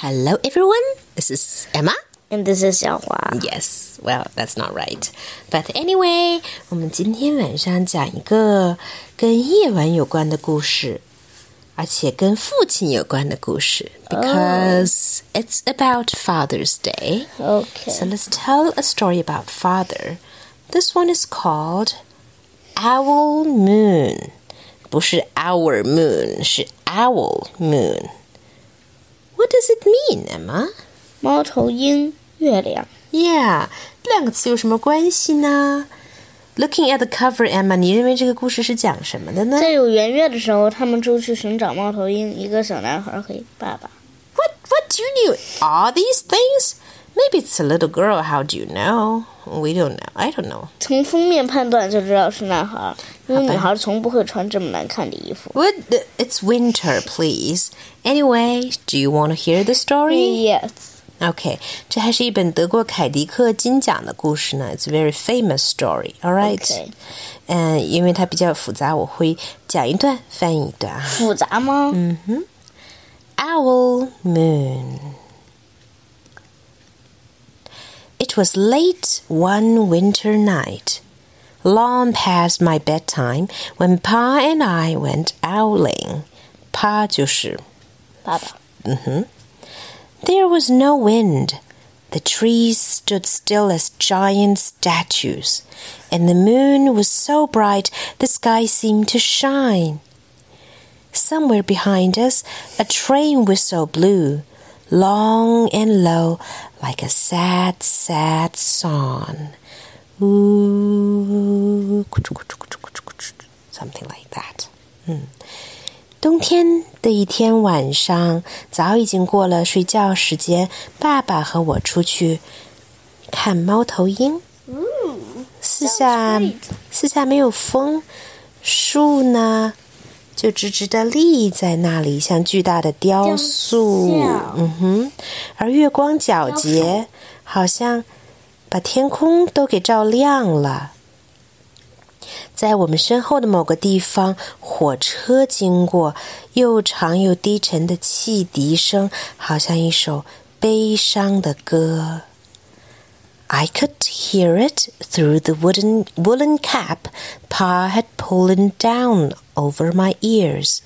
Hello, everyone. This is Emma. And this is 小华。 Yes, well, that's not right. But anyway, 我们今天晚上讲一个跟夜晚有关的故事，而且跟父亲有关的故事，because it's about Father's Day. Okay. So let's tell a story about father. This one is called Owl Moon. 不是 our moon, 是 owl moon. What does it mean, Emma? 猫头鹰，月亮。 Yeah，这两个词有什么关系呢？Looking at the cover, Emma，你认为这个故事是讲什么的呢在有圆月的时候，他们出去寻找猫头鹰，一个小男孩和爸爸。 ？What What do you know? All these things? Maybe it's a little girl. How do you know? We don't know. I don't know. 从封面判断就知道是男孩，因为女孩从不会穿这么难看的衣服。 What? It's winter, please. Anyway, do you want to hear the story? Yes. Okay，这还是一本得过凯迪克金奖的故事呢。It's a very famous story. All right. Okay. 嗯，因为它比较复杂，我会讲一段，翻译一段啊。复杂吗？ Owl Moon. It was late one winter night, long past my bedtime, when Pa and I went owling. Pa 就是爸爸。 There was no wind. The trees stood still as giant statues, and the moon was so bright the sky seemed to shine. Somewhere behind us, a train whistle blew, long and low, like a sad, sad song. Ooh, something like that. 冬天的一天晚上，早已经过了睡觉时间。爸爸和我出去看猫头鹰。四下 great. 四下没有风，树呢 就直直的立在那里，像巨大的雕塑。雕像嗯哼，而月光皎洁，好像把天空都给照亮了。在我们身后的某个地方，火车经过，又长又低沉的汽笛声，好像一首悲伤的歌。I could hear it through the wooden woolen cap Pa had pulled down over my ears.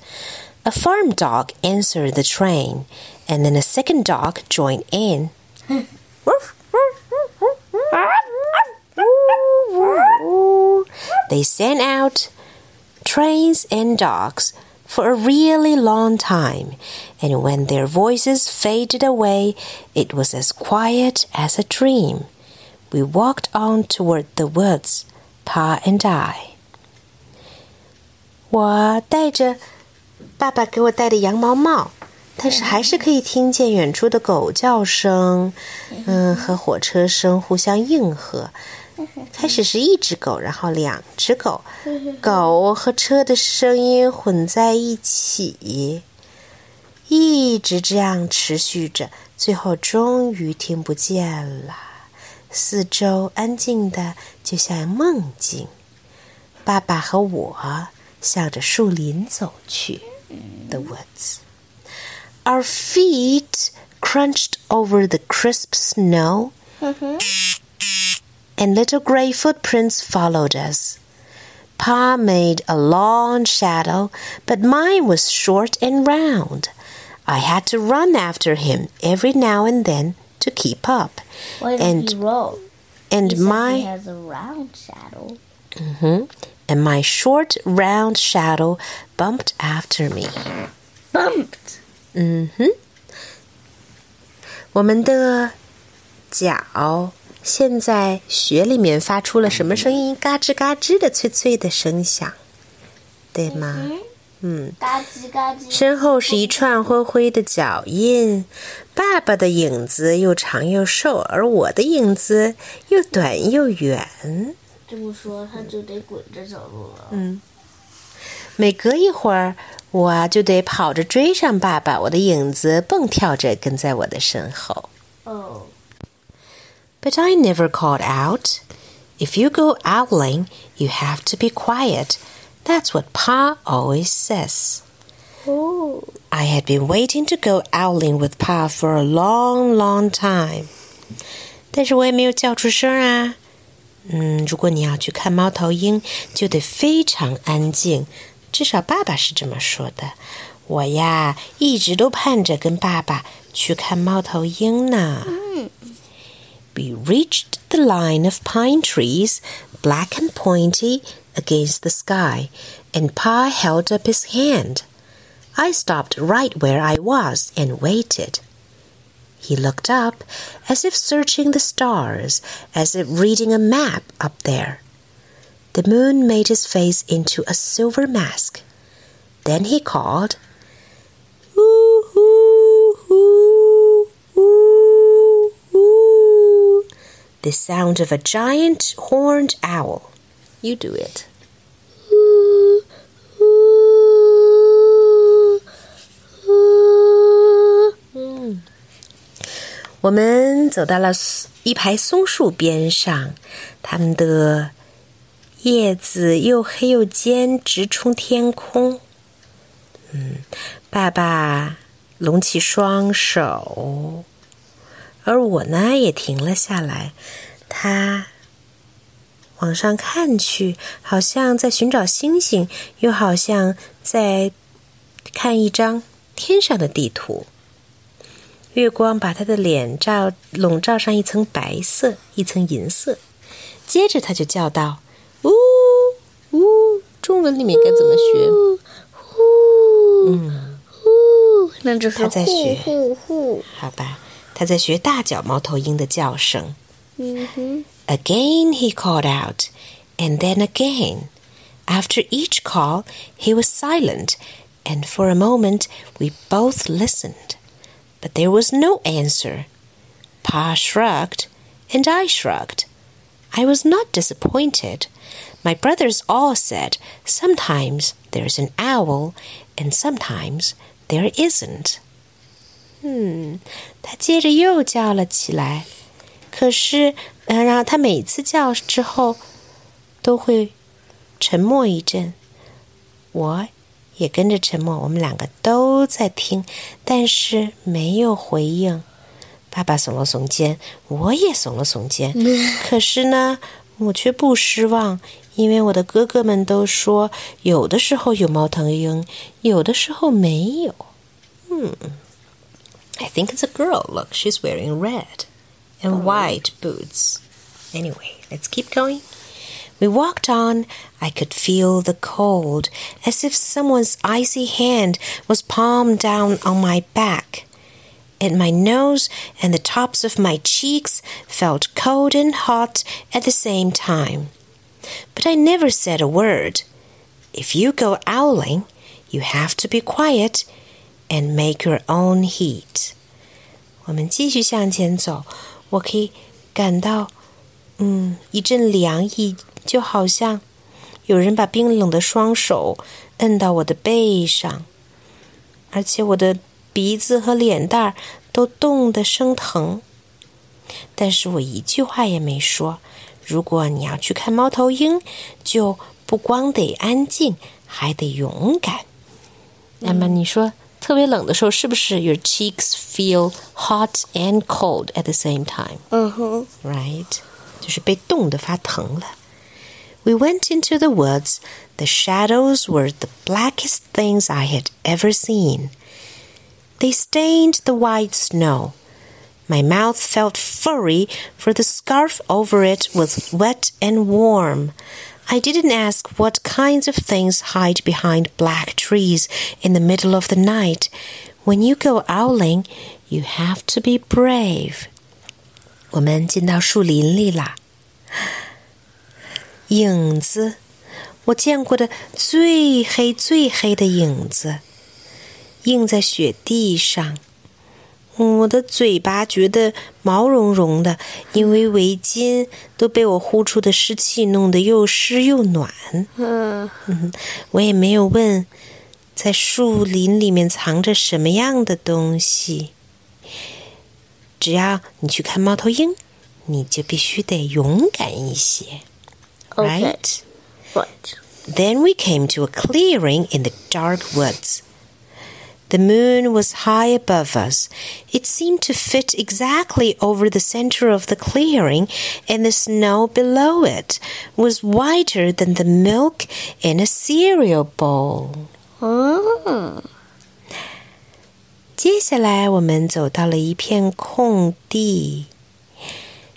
A farm dog answered the train, and then a second dog joined in. They sent out trains and dogs for a really long time, and when their voices faded away, it was as quiet as a dream. We walked on toward the woods, Pa and I. 我戴着爸爸给我戴的羊毛帽，但是还是可以听见远处的狗叫声，嗯，和火车声互相应和。开始是一只狗，然后两只狗，狗和车的声音混在一起，一直这样持续着，最后终于听不见了。四周安静的，就像梦境。爸爸和我向着树林走去，the woods. Our feet crunched over the crisp snow, and little gray footprints followed us. Pa made a long shadow, but mine was short and round. I had to run after him every now and then to keep up. Why did And- he roll? And He said my he has a round shadow. and my short round shadow bumped after me. Bumped. 嗯哼，我们的脚现在雪里面发出了什么声音？嘎吱嘎吱的脆脆的声响，对吗？嗯，嘎吱嘎吱。身后是一串灰灰的脚印，爸爸的影子又长又瘦，而我的影子又短又圆。 这么说，他就得滚着走路了。每隔一会儿，我啊就得跑着追上爸爸，我的影子蹦跳着跟在我的身后。哦， But I never called out. If you go owling, you have to be quiet. That's what Pa always says. Oh. I had been waiting to go owling with Pa for a long, long time. 但是我也没有叫出声啊。 嗯，如果你要去看猫头鹰，就得非常安静，至少爸爸是这么说的。我呀，一直都盼着跟爸爸去看猫头鹰呢。We reached the line of pine trees, black and pointy against the sky, and Pa held up his hand. I stopped right where I was and waited. He looked up, as if searching the stars, as if reading a map up there. The moon made his face into a silver mask. Then he called, Ooh, ooh, ooh, ooh, ooh. The sound of a giant horned owl. You do it. 我们走到了一排松树边上，它们的叶子又黑又尖，直冲天空。嗯，爸爸隆起双手，而我呢也停了下来。他往上看去，好像在寻找星星，又好像在看一张天上的地图。月光把他的脸罩笼罩上一层白色，一层银色。接着他就叫道：“呜呜！”中文里面该怎么学？呼嗯，呼，那就是他在学呼呼。好吧，他在学大脚猫头鹰的叫声。嗯哼，Again he called out, and then again. After each call, he was silent, and for a moment we both listened. But there was no answer. Pa shrugged, and I shrugged. I was not disappointed. My brothers all said, Sometimes there's an owl, and sometimes there isn't. 嗯，他接着又叫了起来。可是，呃，然后他每次叫之后，都会沉默一阵。我 也跟着沉默，我们两个都在听，但是没有回应。爸爸耸了耸肩，我也耸了耸肩。可是呢，我却不失望，因为我的哥哥们都说，有的时候有猫头鹰，有的时候没有。嗯，I think it's a girl. Look, she's wearing red and white boots. Anyway, let's keep going. We walked on. I could feel the cold, as if someone's icy hand was palmed down on my back. And my nose and the tops of my cheeks felt cold and hot at the same time. But I never said a word. If you go owling, you have to be quiet and make your own heat. 我们继续向前走，我可以感到，嗯，一阵凉意， 就好像有人把冰冷的双手摁到我的背上，而且我的鼻子和脸蛋儿都冻得生疼。但是我一句话也没说。如果你要去看猫头鹰，就不光得安静，还得勇敢。那么你说特别冷的时候，是不是 your cheeks feel hot and cold at the same time？嗯哼，right? 就是被冻得发疼了。We went into the woods. The shadows were the blackest things I had ever seen. They stained the white snow. My mouth felt furry, for the scarf over it was wet and warm. I didn't ask what kinds of things hide behind black trees in the middle of the night. When you go owling, you have to be brave. 我们进到树林里啦。 影子，我见过的最黑最黑的影子，映在雪地上。我的嘴巴觉得毛茸茸的，因为围巾都被我呼出的湿气弄得又湿又暖。嗯，嗯，我也没有问，在树林里面藏着什么样的东西。只要你去看猫头鹰，你就必须得勇敢一些 Okay. ，right？ right. Then we came to a clearing in the dark woods. The moon was high above us. It seemed to fit exactly over the center of the clearing, and the snow below it was whiter than the milk in a cereal bowl. 哦，接下来，我们走到了一片空地，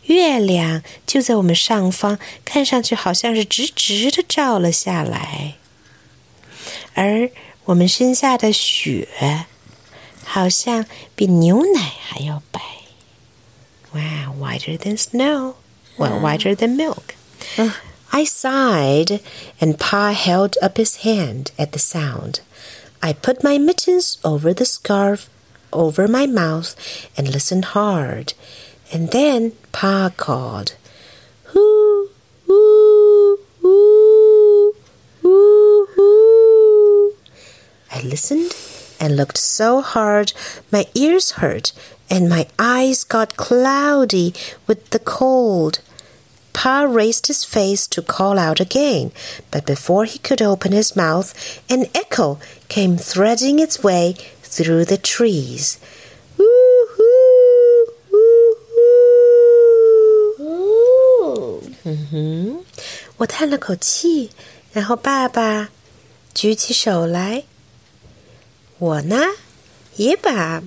月亮就在我们上方，看上去好像是直直的照了下来，而我们身下的雪好像比牛奶还要白。Wow, whiter than snow. Well, whiter than milk. I sighed, and Pa held up his hand at the sound. I put my mittens over the scarf over my mouth and listened hard. And then Pa called, Hoo, hoo, hoo, hoo, hoo. I listened and looked so hard my ears hurt and my eyes got cloudy with the cold. Pa raised his face to call out again, but before he could open his mouth, an echo came threading its way through the trees. 嗯哼，我叹了口气，然后爸爸举起手来，我呢也把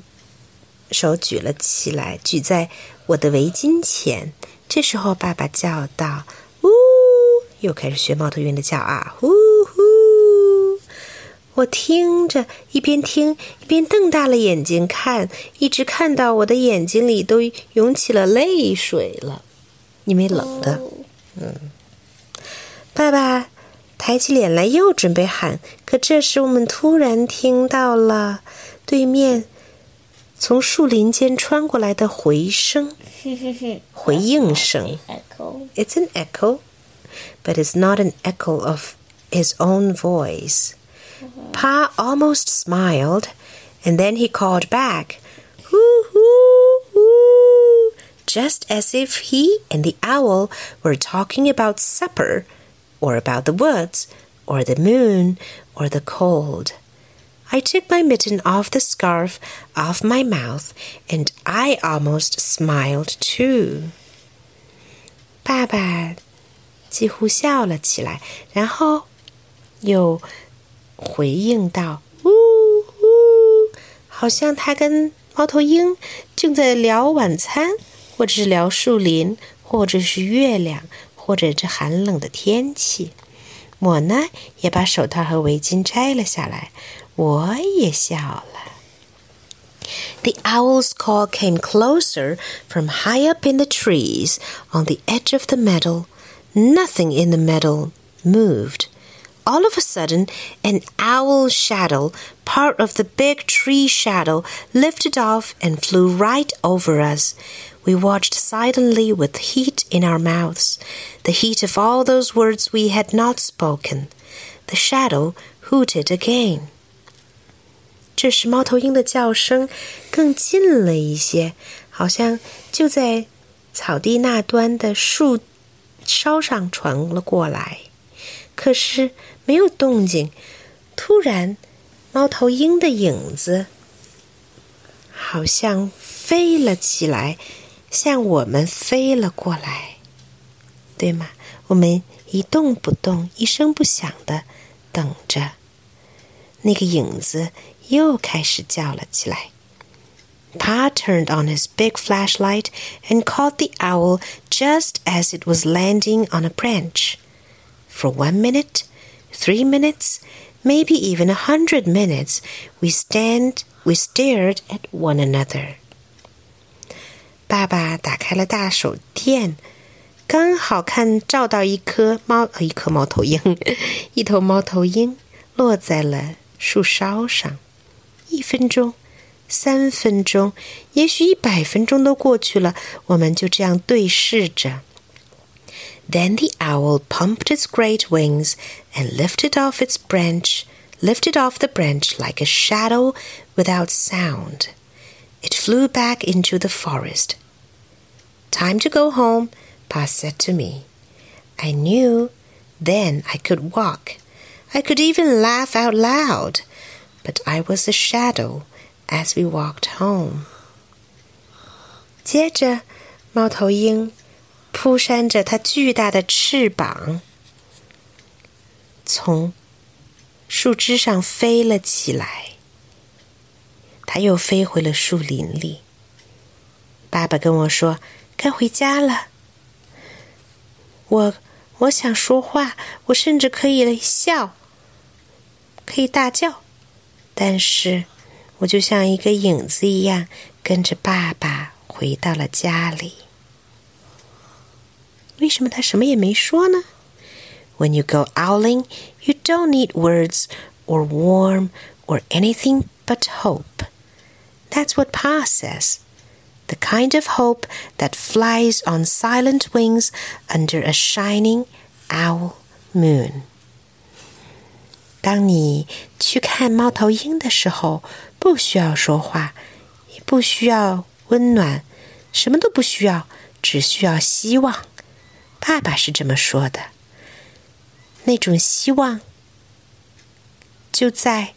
手举了起来，举在我的围巾前。这时候，爸爸叫道：“呜！”又开始学猫头鹰的叫啊，呜呼！我听着，一边听一边瞪大了眼睛看，一直看到我的眼睛里都涌起了泪水了，因为冷的。爸爸抬起脸来，又准备喊，可这时我们突然听到了对面从树林间传过来的回声、哼哼哼，回应声。 echo， It's an echo, but it's not an echo of his own voice. Pa almost smiled, and then he called back, Hoo hoo hoo, just as if he and the owl were talking about supper, or about the woods, or the moon, or the cold. I took my mitten off the scarf off my mouth, and I almost smiled too. 爸爸几乎笑了起来，然后又回应道：“呜呜，好像他跟猫头鹰正在聊晚餐， 或者是聊树林，或者是月亮，或者这寒冷的天气。”我呢，也把手套和围巾摘了下来，我也笑了。The owl's call came closer from high up in the trees on the edge of the meadow. Nothing in the meadow moved. All of a sudden, an owl shadow, part of the big tree shadow, lifted off and flew right over us. We watched silently with heat in our mouths, the heat of all those words we had not spoken. The shadow hooted again. 这时，猫头鹰的叫声更近了一些，好像就在草地那端的树梢上传了过来。可是没有动静。突然，猫头鹰的影子好像飞了起来， 向我们飞了过来，对吗？我们一动不动，一声不响的等着，那个影子又开始叫了起来。Pa turned on his big flashlight and caught the owl just as it was landing on a branch. For one minute, three minutes, maybe even a hundred minutes, we stand we stared at one another. 爸爸打开了大手电，刚好看照到一颗猫，呃一颗猫头鹰，一头猫头鹰落在了树梢上。一分钟，三分钟，也许一百分钟都过去了，我们就这样对视着。Then the owl pumped its great wings and lifted off its branch, lifted off the branch like a shadow without sound. It flew back into the forest. Time to go home, Pa said to me. I knew then I could walk. I could even laugh out loud. but I was a shadow as we walked home. 接着，猫头鹰扑扇着它巨大的翅膀，从树枝上飞了起来。它又飞回了树林里。爸爸跟我说：“ 该回家了。”我我想说话，我甚至可以笑，可以大叫，但是我就像一个影子一样，跟着爸爸回到了家里。为什么他什么也没说呢？When you go owling, you don't need words or warm or anything but hope. That's what Pa says. The kind of hope that flies on silent wings under a shining owl moon. 当你去看猫头鹰的时候，不需要说话，也不需要温暖，什么都不需要，只需要希望。爸爸是这么说的。那种希望就在，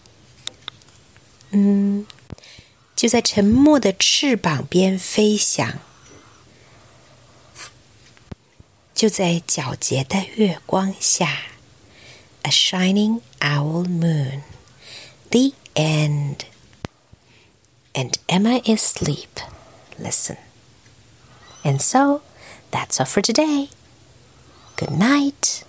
嗯， 就在沉默的翅膀边飞翔，就在皎洁的月光下。A shining owl moon. The end. And Emma is asleep. Listen. And so, that's all for today. Good night.